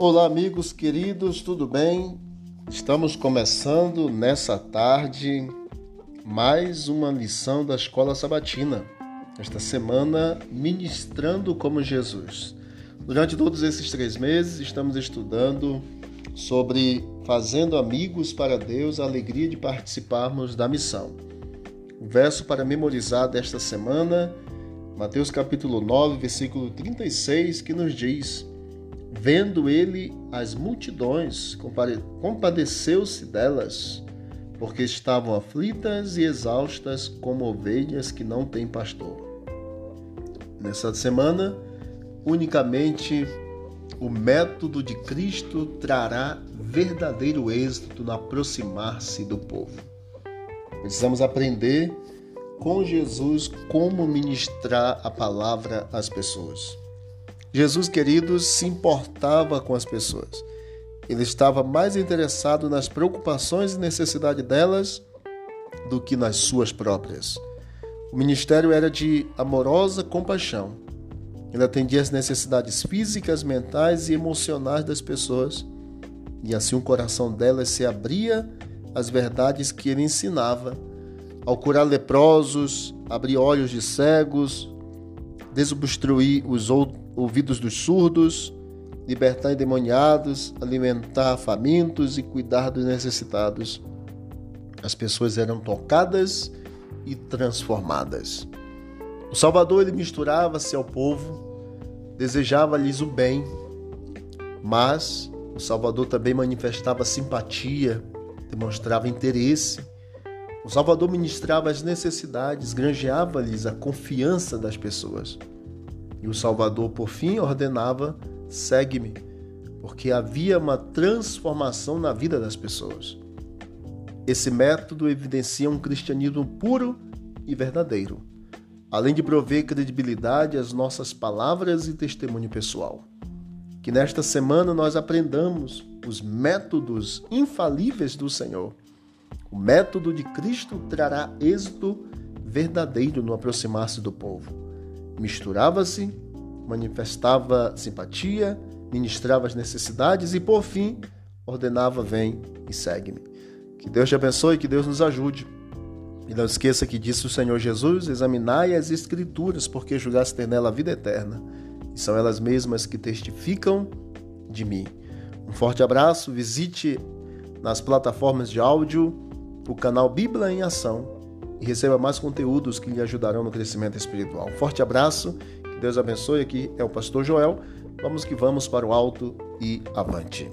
Olá, amigos queridos, tudo bem? Estamos começando nessa tarde mais uma lição da Escola Sabatina. Esta semana, ministrando como Jesus. Durante todos esses três meses, estamos estudando sobre fazendo amigos para Deus, a alegria de participarmos da missão. O verso para memorizar desta semana, Mateus capítulo 9, versículo 36, que nos diz: Vendo ele as multidões, compadeceu-se delas, porque estavam aflitas e exaustas como ovelhas que não têm pastor. Nessa semana, unicamente o método de Cristo trará verdadeiro êxito no aproximar-se do povo. Precisamos aprender com Jesus como ministrar a palavra às pessoas. Jesus, queridos, se importava com as pessoas. Ele estava mais interessado nas preocupações e necessidades delas do que nas suas próprias. O ministério era de amorosa compaixão. Ele atendia às necessidades físicas, mentais e emocionais das pessoas, e assim o coração delas se abria às verdades que ele ensinava, ao curar leprosos, abrir olhos de cegos, desobstruir os ouvidos dos surdos, libertar endemoniados, alimentar famintos e cuidar dos necessitados. As pessoas eram tocadas e transformadas. O Salvador ele misturava-se ao povo, desejava-lhes o bem, mas o Salvador também manifestava simpatia, demonstrava interesse. O Salvador ministrava as necessidades, granjeava-lhes a confiança das pessoas. E o Salvador, por fim, ordenava: segue-me, porque havia uma transformação na vida das pessoas. Esse método evidencia um cristianismo puro e verdadeiro, além de prover credibilidade às nossas palavras e testemunho pessoal. Que nesta semana nós aprendamos os métodos infalíveis do Senhor. O método de Cristo trará êxito verdadeiro no aproximar-se do povo misturava-se, manifestava simpatia, ministrava as necessidades e, por fim, ordenava: Vem e segue-me. Que Deus te abençoe que Deus nos ajude. E não esqueça que disse o Senhor Jesus: Examinai as Escrituras, porque julgaste ter nela a vida eterna, e são elas mesmas que testificam de mim. Um forte abraço, visite nas plataformas de áudio o canal Bíblia em Ação e receba mais conteúdos que lhe ajudarão no crescimento espiritual. Forte abraço, que Deus abençoe. Aqui é o Pastor Joel. Vamos que vamos para o alto e avante.